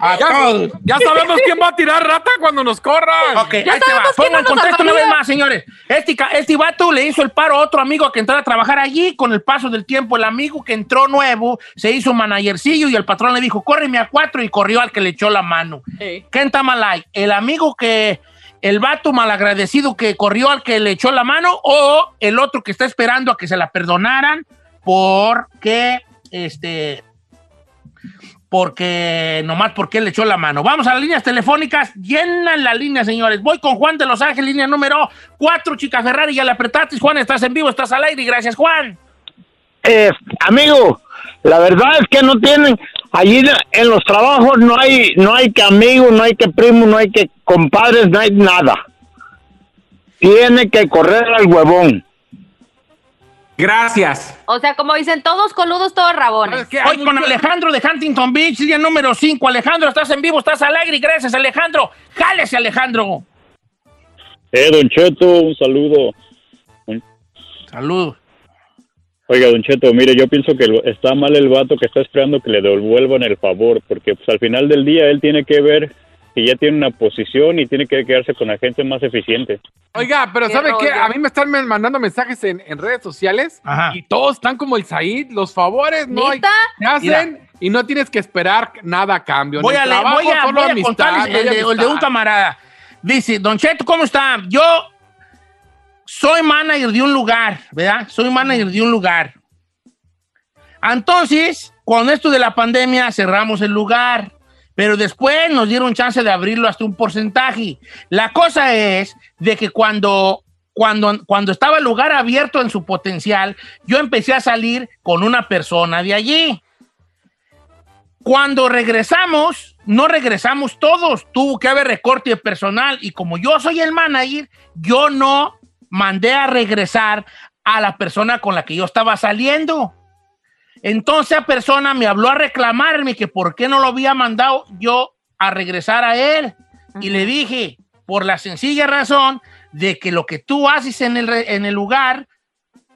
A
Ya, ya sabemos quién va a tirar rata cuando nos corran.
Ok, ahí te va. Pongan contexto una vez más, señores. Este, este vato le hizo el paro a otro amigo que entrara a trabajar allí. Con el paso del tiempo, el amigo que entró nuevo se hizo managercillo y el patrón le dijo, córreme a cuatro y corrió al que le echó la mano. ¿Quién está mal ahí? ¿El amigo que, el vato malagradecido que corrió al que le echó la mano o el otro que está esperando a que se la perdonaran porque, este, porque nomás porque él le echó la mano. Vamos a las líneas telefónicas, llenan la línea, señores. Voy con Juan de Los Ángeles, línea número 4, Chica Ferrari, ya la apretaste. Juan, estás en vivo, estás al aire, gracias, Juan.
Eh, amigo, la verdad es que no tienen, allí en los trabajos no hay, no hay que amigo, no hay que primo, no hay que compadres, no hay nada. Tiene que correr al huevón.
Gracias.
O sea, como dicen, todos coludos, todos rabones.
Hoy con Alejandro de Huntington Beach, línea número 5. Alejandro, estás en vivo, estás al aire, y gracias, Alejandro. Jálese, Alejandro.
Eh, Don Cheto, un saludo.
Saludos.
Oiga, Don Cheto, mire, yo pienso que está mal el vato que está esperando que le devuelvan el favor, porque pues al final del día él tiene que ver que ya tiene una posición y tiene que quedarse con la gente más eficiente.
Oiga, pero
Qué
¿sabe qué? A mí me están mandando mensajes en, en redes sociales
Ajá.
y todos están como el Said. Los favores no hay, se hacen y no tienes que esperar nada a cambio.
Voy a, le-
trabajo
voy a,
solo
voy a
amistad,
contarles el de, el de un camarada. Dice, Don Cheto, ¿cómo está? Yo soy manager de un lugar, ¿verdad? Soy manager de un lugar. Entonces, con esto de la pandemia cerramos el lugar, pero después nos dieron chance de abrirlo hasta un porcentaje. La cosa es de que cuando, cuando, cuando estaba el lugar abierto en su potencial, yo empecé a salir con una persona de allí. Cuando regresamos, no regresamos todos. Tuvo que haber recorte de personal. Y como yo soy el manager, yo no mandé a regresar a la persona con la que yo estaba saliendo. Entonces esa persona me habló a reclamarme que por qué no lo había mandado yo a regresar a él. Y le dije, por la sencilla razón de que lo que tú haces en el, en el lugar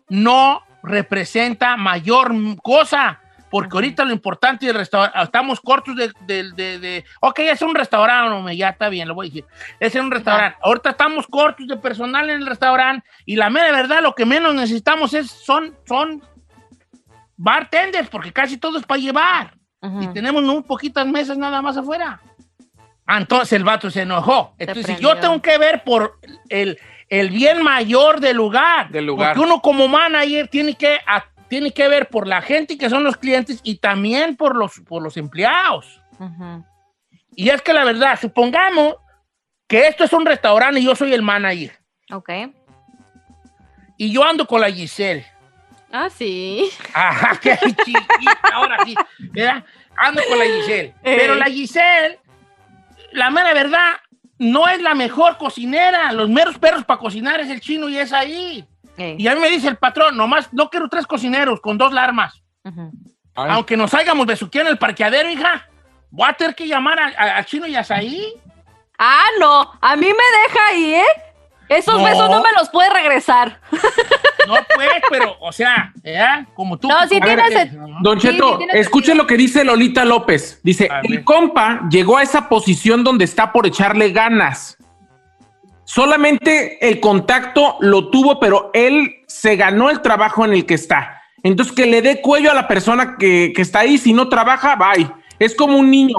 no representa mayor cosa. porque ahorita lo importante del restaurante, estamos cortos de, de, de, de- ok, es un restaurante, ya está bien, lo voy a decir, es un restaurante, ahorita estamos cortos de personal en el restaurante y la mera verdad, lo que menos necesitamos es, son, son bartenders, porque casi todo es para llevar, y tenemos muy poquitas mesas nada más afuera. Ah, Entonces el vato se enojó. Entonces yo tengo que ver por el, el bien mayor del lugar.
Del lugar.
Porque uno como manager tiene que, a- tiene que ver por la gente que son los clientes y también por los, por los empleados.
Ujú.
Y es que la verdad, supongamos que esto es un restaurante y yo soy el manager.
Ok.
Y yo ando con la Giselle.
Ah, sí. (laughs)
Ajá, qué chiquita, ahora sí. ¿verdad? Ando con la Giselle. Pero la Giselle, la mera verdad, no es la mejor cocinera. Los meros perros para cocinar es el chino y es ahí.
Ey.
Y a mí me dice el patrón, nomás no quiero tres cocineros con dos larmas. Aunque nos hayamos besuqueado en el parqueadero, hija, voy a tener que llamar al chino y a Saí.
Ah, no. A mí me deja ahí, ¿eh? Esos
No.
besos no me los puede regresar. (laughs)
No, pues, pero, o sea, ¿verdad? Como tú.
No, sí
como-
tienes el-
Don Cheto,
sí,
lo que dice Lolita López. Dice,
ver.
el compa llegó a esa posición donde está por echarle ganas. Solamente el contacto lo tuvo, pero él se ganó el trabajo en el que está. Entonces, que le dé cuello a la persona que, que está ahí. Si no trabaja, bye. Es como un niño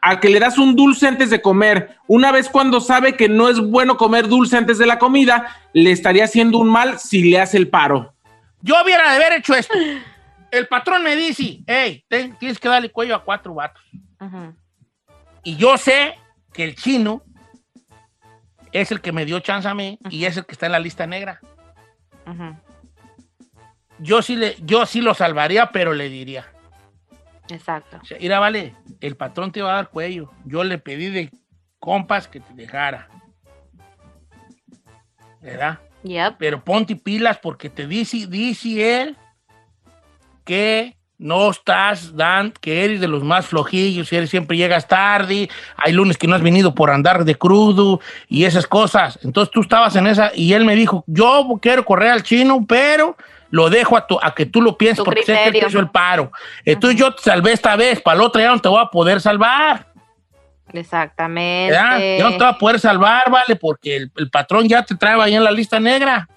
al que le das un dulce antes de comer. Una vez cuando sabe que no es bueno comer dulce antes de la comida, le estaría haciendo un mal si le hace el paro.
Yo hubiera de haber hecho esto. El patrón me dice, hey, ten- tienes que darle cuello a cuatro vatos. Y yo sé que el chino es el que me dio chance a mí y es el que está en la lista negra. Yo sí, le, yo sí lo salvaría, pero le diría,
Exacto.
o sea, mira, vale, el patrón te va a dar cuello. Yo le pedí de compas que te dejara. ¿Verdad?
Yep.
Pero ponte pilas porque te dice, dice él que no estás dan, que eres de los más flojillos, eres, siempre llegas tarde, hay lunes que no has venido por andar de crudo y esas cosas. Entonces tú estabas en esa y él me dijo, yo quiero correr al chino, pero lo dejo a, tu- a que tú lo pienses
Tu
porque sé que te hizo el paro. Entonces yo te salvé esta vez, para la otra ya no te voy a poder salvar.
Exactamente.
¿verdad? Ya no te voy a poder salvar, vale, porque el, el patrón ya te trae ahí en la lista negra.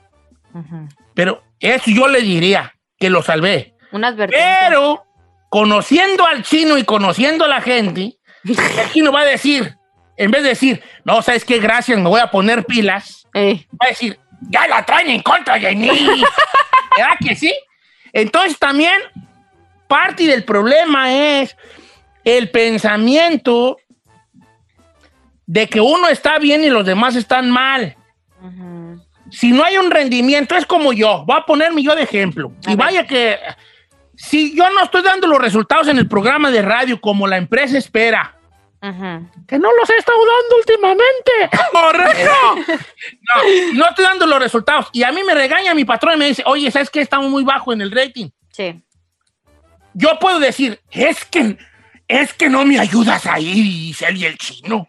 Pero eso yo le diría, que lo salvé.
Una advertencia.
Pero, conociendo al chino y conociendo a la gente, (laughs) el chino va a decir, en vez de decir, no, ¿sabes qué? Gracias, me voy a poner pilas, va a decir, ya la traen en contra de mí. (laughs) ¿Verdad que sí? Entonces también, parte del problema es el pensamiento de que uno está bien y los demás están mal. Si no hay un rendimiento, es como yo. Voy a ponerme yo de ejemplo.
A
y
ver.
vaya que si yo no estoy dando los resultados en el programa de radio como la empresa espera, Que no los he estado dando últimamente. ¡Correcto! (laughs) no, no estoy dando los resultados. Y a mí me regaña mi patrón y me dice, oye, ¿sabes qué? Estamos muy bajo en el rating.
Sí.
Yo puedo decir, es que, es que no me ayudas a ir y ser y el chino.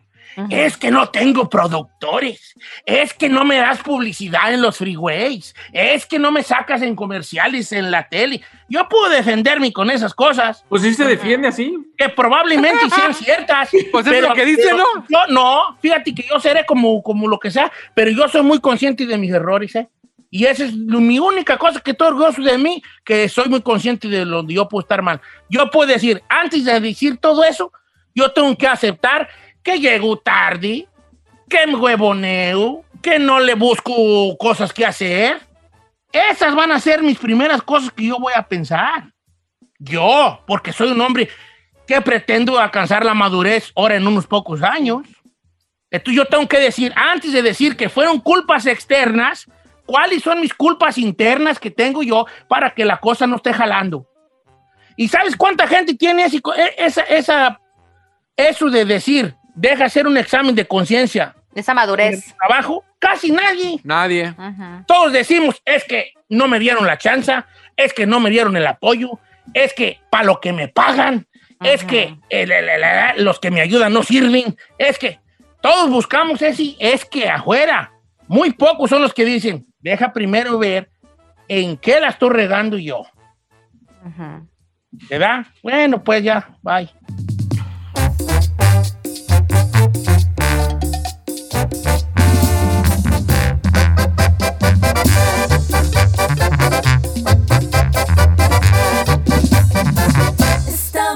Es que no tengo productores. Es que no me das publicidad en los freeways. Es que no me sacas en comerciales en la tele. Yo puedo defenderme con esas cosas
Pues sí se defiende así.
que probablemente sean (laughs) ciertas.
Pues es lo que dice,
pero
¿no?
Yo no, fíjate que yo seré como, como lo que sea, pero yo soy muy consciente de mis errores, ¿eh? Y esa es mi única cosa que estoy orgulloso de mí, que soy muy consciente de donde yo puedo estar mal. Yo puedo decir, antes de decir todo eso, yo tengo que aceptar que llego tarde, que me huevoneo, que no le busco cosas que hacer. Esas van a ser mis primeras cosas que yo voy a pensar. Yo, porque soy un hombre que pretendo alcanzar la madurez ahora en unos pocos años. Entonces yo tengo que decir, antes de decir que fueron culpas externas, ¿cuáles son mis culpas internas que tengo yo para que la cosa no esté jalando? ¿Y sabes cuánta gente tiene ese- esa, esa, eso de decir, deja hacer un examen de conciencia
Esa
en el
madurez.
trabajo? Casi nadie.
Nadie.
Todos decimos, es que no me dieron la chance, es que no me dieron el apoyo, es que para lo que me pagan, es que el- el- el- el- los que me ayudan no sirven, es que todos buscamos ese, es que afuera. Muy pocos son los que dicen, deja primero ver en qué la estoy regando yo.
Ujú.
¿Verdad? Bueno, pues ya, bye.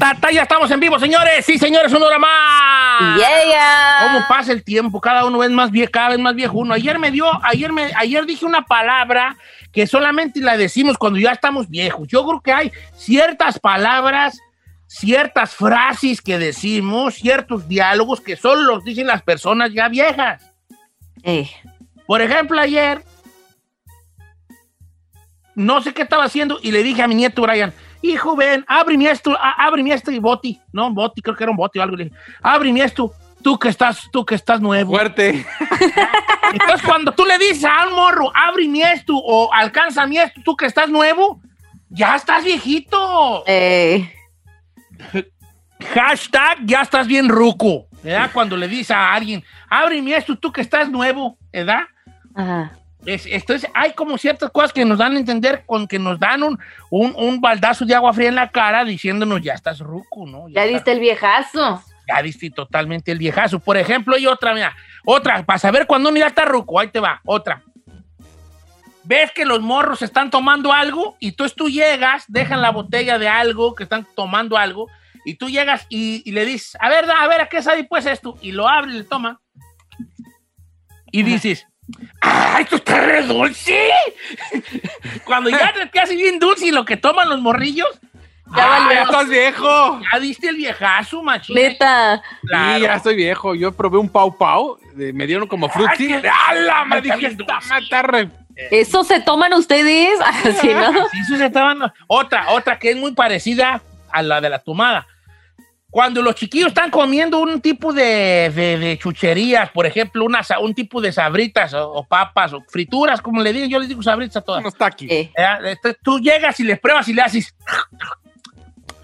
Ta, ya estamos en vivo, señores. Sí, señores, una hora más.
Yeah.
¿Cómo pasa el tiempo? Cada uno es más viejo, cada vez más viejo uno. Ayer me dio, ayer me, ayer dije una palabra que solamente la decimos cuando ya estamos viejos. Yo creo que hay ciertas palabras, ciertas frases que decimos, ciertos diálogos que solo los dicen las personas ya viejas.
Eh,
Por ejemplo, ayer no sé qué estaba haciendo y le dije a mi nieto Brian, hijo, ven, ábreme esto, ábreme este boti. No, boti, creo que era un boti o algo. Le dije, ábreme esto, tú que estás, tú que estás nuevo.
Fuerte. (laughs)
Entonces, cuando tú le dices a un morro, ábreme esto o alcánzame esto, tú que estás nuevo, ya estás viejito.
eh,
Hashtag, ya estás bien ruco. ¿Verdad? Cuando le dices a alguien, ábreme esto, tú que estás nuevo, ¿verdad?
ajá.
Es, entonces, hay como ciertas cosas que nos dan a entender, con que nos dan un, un, un baldazo de agua fría en la cara diciéndonos, ya estás ruco, ¿no?
Ya
estás-
diste el viejazo.
ya diste totalmente el viejazo. Por ejemplo, y otra, mira, otra, para saber cuando uno ya está ruco, ahí te va, otra. Ves que los morros están tomando algo y tú, tú llegas, dejan la botella de algo, que están tomando algo, y tú llegas y, y le dices, a ver, da, a ver, ¿a qué sabe pues esto? Y lo abre y le toma. Y dices, ¡ay, esto está re dulce! Cuando ya te hace bien dulce y lo que toman los morrillos,
Ya
¡ah,
valió.
Ya estás viejo.
ya diste el viejazo, machín.
Neta.
Claro.
Sí, ya estoy viejo. Yo probé un pau pau. de- me dieron como frutti. ¡Hala! Me dije, está re-
¿Eso se toman ustedes? (laughs) Así, ¿no?
Sí, sí, se estaban- Otra, otra que es muy parecida a la de la tomada. Cuando los chiquillos están comiendo un tipo de, de- de chucherías, por ejemplo, una un tipo de sabritas o, o papas o frituras, como le digo, yo les digo sabritas a todas.
Unos taquis.
Eh,
Eh, Tú llegas y les pruebas y le haces.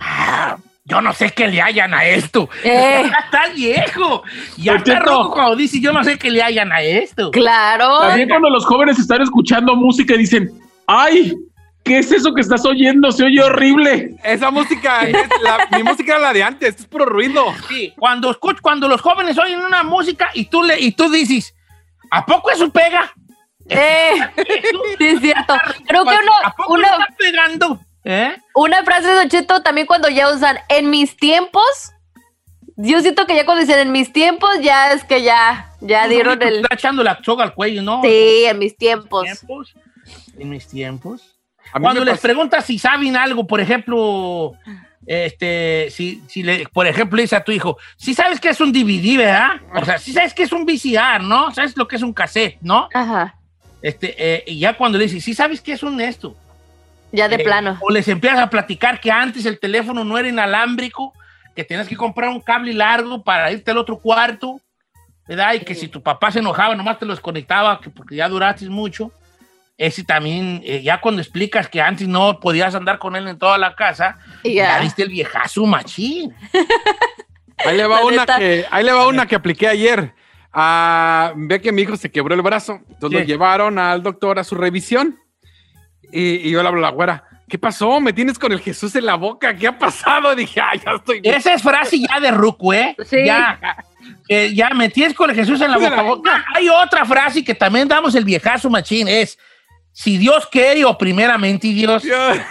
"Ah, yo no sé qué le hayan a esto.
Eh.
Ya está viejo. Ya está rojo cuando dice yo no sé qué le hayan a esto.
claro.
También cuando los jóvenes están escuchando música y dicen, ¡ay! ¿Qué es eso que estás oyendo? Se oye horrible.
Esa música, es la- mi música era la de antes. Esto es puro ruido.
Sí, cuando, escuch- cuando los jóvenes oyen una música y tú, le, y tú dices, ¿a poco eso pega?
Eh, (laughs) sí, es cierto. Creo que uno,
¿A poco
uno,
está pegando? ¿Eh?
una frase de Cheto también cuando ya usan en mis tiempos. Yo siento que ya cuando dicen en mis tiempos, ya es que ya, ya dieron el.
Está echando la soga al cuello, ¿no?
Sí, en mis tiempos.
tiempos. En mis tiempos. Cuando les preguntas si saben algo, por ejemplo, este, si, si le, por ejemplo, dice a tu hijo, si sabes que es un DVD, ¿verdad? O sea, si sabes que es un VCR, ¿no? ¿Sabes lo que es un cassette, no?
Ajá.
Este, eh, y ya cuando le dices, si sabes que es un esto.
Ya de
Eh,
plano.
O les empiezas a platicar que antes el teléfono no era inalámbrico, que tenías que comprar un cable largo para irte al otro cuarto, ¿verdad? Y que si tu papá se enojaba, nomás te lo desconectaba que porque ya duraste mucho. Ese también, eh, ya cuando explicas que antes no podías andar con él en toda la casa,
Y
ya, diste el viejazo machín.
Ahí le va
La
una
neta.
que, ahí le va una que apliqué ayer. Ah, ve que mi hijo se quebró el brazo. Entonces
Sí.
lo llevaron al doctor a su revisión. Y, y yo le hablo a la güera. ¿Qué pasó? ¿Me tienes con el Jesús en la boca? ¿Qué ha pasado? (laughs) dije, ay, ya estoy bien.
Esa es frase ya de Ruco, ¿eh?
Sí.
Ya, eh, ya me tienes con el Jesús en la boca. boca. Hay otra frase que también damos el viejazo machín, es si Dios quiere o primeramente Dios. Porque ya,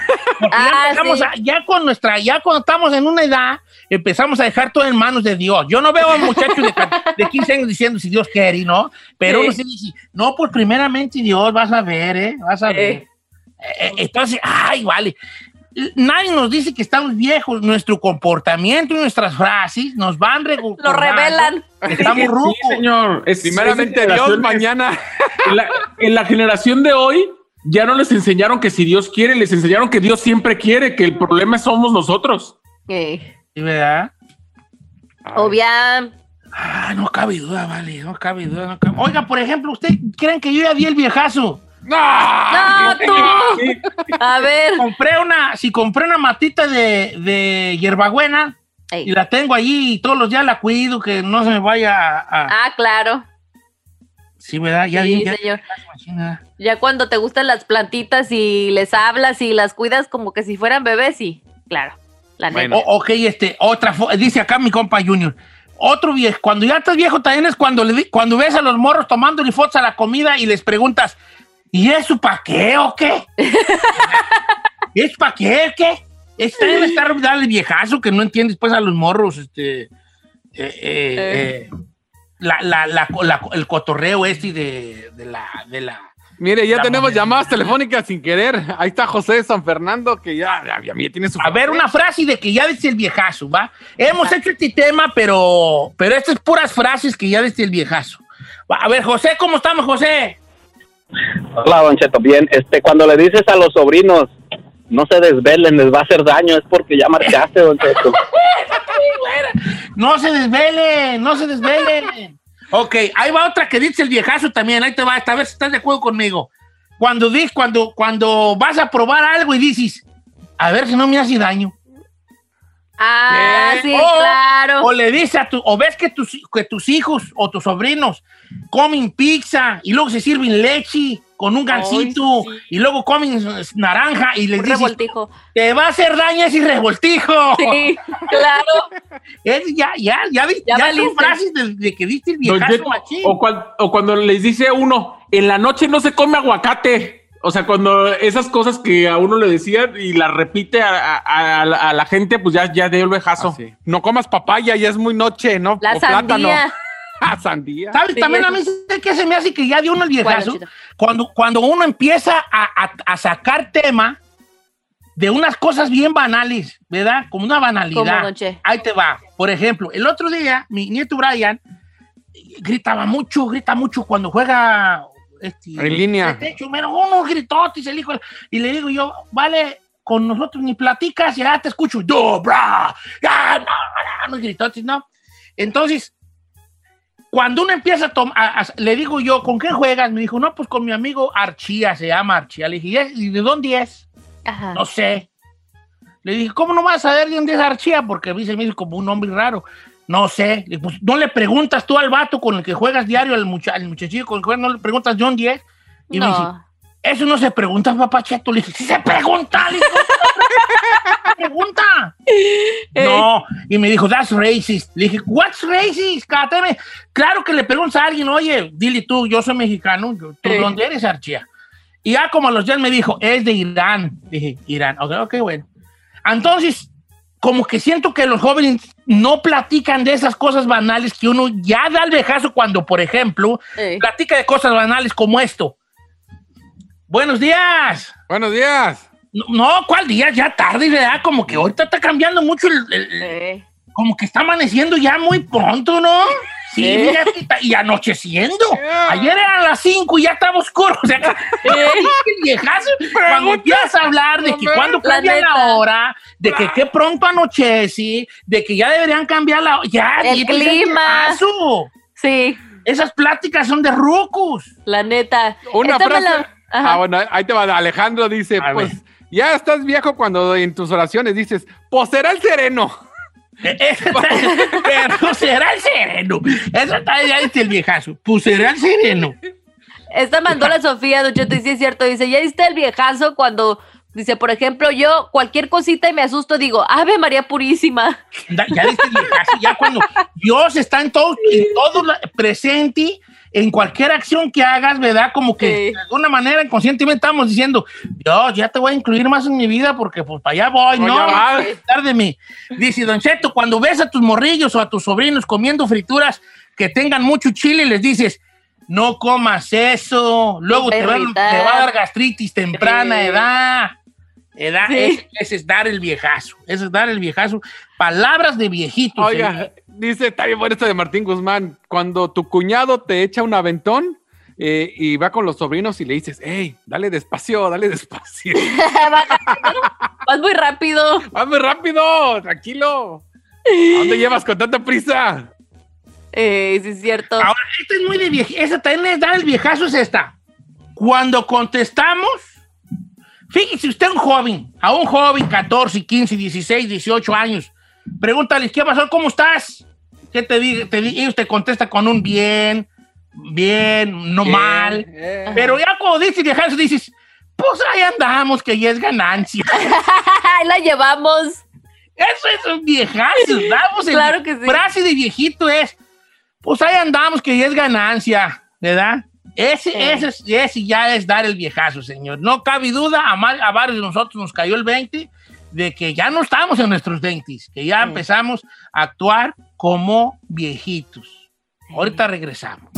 Ah,
empezamos
sí.
a- ya con nuestra, ya cuando estamos en una edad, empezamos a dejar todo en manos de Dios. Yo no veo a un muchacho de, de 15 años diciendo si Dios quiere, ¿no? Pero
Sí.
uno sí dice, no, pues primeramente Dios, vas a ver, ¿eh? Vas a ver.
Eh.
Eh, entonces, ay, vale. Nadie nos dice que estamos viejos. Nuestro comportamiento y nuestras frases nos van
Lo revelan.
que Estamos rucos.
Sí, señor. Es-
Primeramente
es
Dios, mañana.
En la, en la generación de hoy ya no les enseñaron que si Dios quiere, les enseñaron que Dios siempre quiere, que el problema somos nosotros.
Eh,
¿Sí, ¿Verdad?
obvia.
Ah, no cabe duda, vale, no cabe duda. no cabe- Oiga, por ejemplo, ¿usted creen que yo ya di el viejazo?
No, tú. A ver.
Compré una, si compré una matita de, de hierbabuena y la tengo allí y todos los días la cuido, que no se me vaya a... a-
Ah, claro.
sí, ¿verdad? Ya,
Sí,
ya-
señor. Ya cuando te gustan las plantitas y les hablas y las cuidas como que si fueran bebés, sí. Claro. La neta.
O- ok, este, otra, dice acá mi compa Junior. Otro viejo, cuando ya estás viejo también es cuando, le cuando ves a los morros tomándole fotos a la comida y les preguntas, ¿y eso para qué o qué? (laughs) ¿Es para qué o qué? Es también estar darle viejazo que no entiendes pues a los morros, este, eh, eh, eh, la, la- la- la- el cotorreo este de, de la, de la,
Mire, ya tenemos llamadas telefónicas sin querer. Ahí está José de San Fernando, que ya, ya, ya tiene su.
A ver, una frase de que ya dice el viejazo, ¿va? Hemos hecho este tema, pero, pero estas puras frases que ya dice el viejazo. A ver, José, ¿cómo estamos, José?
Hola, Don Cheto. Bien, este, cuando le dices a los sobrinos, no se desvelen, les va a hacer daño, es porque ya marchaste, Don Cheto. (laughs)
No se desvelen, no se desvelen. ok, ahí va otra que dice el viejazo también. Ahí te va, a ver si estás de acuerdo conmigo. Cuando, cuando, cuando vas a probar algo y dices, a ver si no me hace daño.
Ah,
¿Qué?
sí,
o,
claro.
O le dices a tu, o ves que tus, que tus hijos o tus sobrinos comen pizza y luego se sirven leche con un gansito y luego comen naranja y les
Un
dices,
revoltijo.
te va a hacer daño ese revoltijo. (laughs)
Sí, claro. (laughs)
Es, ya, ya, ya,
Ya
ya son frases de, de que diste el viejazo
Cheto,
machín.
o, cuan- o cuando les dice uno, en la noche no se come aguacate. O sea, cuando esas cosas que a uno le decían y las repite a, a- a la- a la gente, pues ya, ya dio el vejazo.
No comas papaya, ya es muy noche, ¿no?
La
o plátano.
sandía. (laughs)
Ah, sandía.
¿Sabes?
Sí,
También a
eso.
mí sé que se me hace que ya dio uno el viejazo.
Bueno,
cuando, cuando uno empieza a, a- a sacar tema de unas cosas bien banales, ¿verdad? Como una
¿Cómo,
banalidad.
don Che?
Ahí te va. Por ejemplo, el otro día, mi nieto Brian gritaba mucho, grita mucho cuando juega. Este,
En línea.
De hecho, mira, uno gritotes, el hijo. Y le digo yo, vale, con nosotros ni platicas, ya te escucho. Yo, bra, ya, no, no, no, gritotes, no. Entonces, cuando uno empieza a tomar, le digo yo, ¿con qué juegas? Me dijo, no, pues con mi amigo Archía, se llama Archía. Le dije, "¿Y es- ¿y de dónde es?
Ajá.
No sé. Le dije, ¿cómo no vas a saber de dónde es Archía? Porque a mí se me hizo como un nombre raro. No sé. Pues, no le preguntas tú al vato con el que juegas diario, al, mucha- al muchachillo con el que juegas, no le preguntas dónde es. Y me dice, eso no se pregunta, papá Cheto. Le dije, sí se pregunta, le dije, "¿Cómo se pregunta. (laughs) (laughs) No, y me dijo, that's racist. Le dije, what's racist? Cáteme. Claro que le preguntas a alguien, oye, dile tú, yo soy mexicano, ¿tú
Sí.
dónde eres, Archía? Y ya como a los días me dijo, es de Irán. Dije, Irán, ok, ok, bueno. Entonces, como que siento que los jóvenes no platican de esas cosas banales que uno ya da el vejazo cuando, por ejemplo,
Sí.
platica de cosas banales como esto. Buenos días.
Buenos días.
No, no, ¿cuál día? Ya tarde, ¿verdad? Como que ahorita está cambiando mucho el- el- el,
Sí.
como que está amaneciendo ya muy pronto, ¿no? Sí, fíjate, está- y anocheciendo. Ayer eran las 5 y ya estaba oscuro. O sea, (laughs) viejazo, cuando empiezas a hablar de que cuando cambia la hora, de que qué pronto anochece, de que ya deberían cambiar la ya,
El clima.
viejazo.
Sí,
Esas pláticas son de rucos.
la neta.
Una
Esta
frase.
la-.
Ah, bueno, ahí te va. Alejandro dice,
A
pues,
ver.
ya estás viejo cuando en tus oraciones dices, pues será el sereno.
Pero será el sereno. Eso está ya dice el viejazo. Pues será el sereno.
Esta mandó la Sofía, Don Cheto, y sí es cierto. Dice, ya diste el viejazo cuando, dice, por ejemplo, yo cualquier cosita y me asusto, digo, Ave María Purísima.
Da- Ya dice el viejazo, ya cuando Dios está en todo, en todo presente, en cualquier acción que hagas, ¿verdad? Como que
Sí.
de alguna manera inconscientemente estamos diciendo, Dios, ya te voy a incluir más en mi vida porque pues para allá voy,
No,
no,
ya
no
vas.
vas a quitar de mí. Dice Don Cheto, cuando ves a tus morrillos o a tus sobrinos comiendo frituras que tengan mucho chile, les dices, no comas eso, luego te va, te va a dar gastritis temprana
Sí.
edad. Edad,
Sí.
ese, ese es dar el viejazo, ese es dar el viejazo. Palabras de viejitos.
Oiga,
¿eh?
Dice, está bien bueno esto de Martín Guzmán. Cuando tu cuñado te echa un aventón eh, y va con los sobrinos y le dices, hey, dale despacio, dale despacio. (laughs)
Vas muy rápido.
Vas muy rápido, tranquilo. ¿A dónde llevas con tanta prisa?
Eh, sí es cierto.
Ahora, esta es muy de viejito. Esta también es dar el viejazo, es esta. Cuando contestamos, fíjese usted un joven, a un joven 14, 15, 16, 18 años, pregúntale, ¿qué pasó? ¿Cómo estás? ¿Qué te dice? Te, di- ellos te contesta con un bien, bien, no
Bien,
mal.
eh.
Pero ya cuando dices viejazo, dices, pues ahí andamos, que ya es ganancia. (laughs)
Ahí la llevamos.
Eso es un viejazo. Damos
Claro que sí.
Frase de viejito es, pues ahí andamos, que ya es ganancia, ¿verdad? Ese, ese, es- ese ya es dar el viejazo, señor. No cabe duda, a, ma- a varios de nosotros nos cayó el 20 de que ya no estamos en nuestros 20, que ya empezamos a actuar como viejitos. Ahorita regresamos.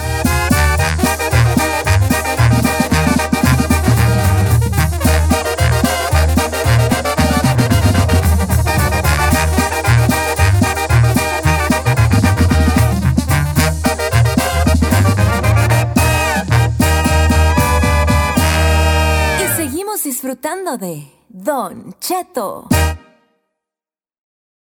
Y seguimos disfrutando de Don Cheto.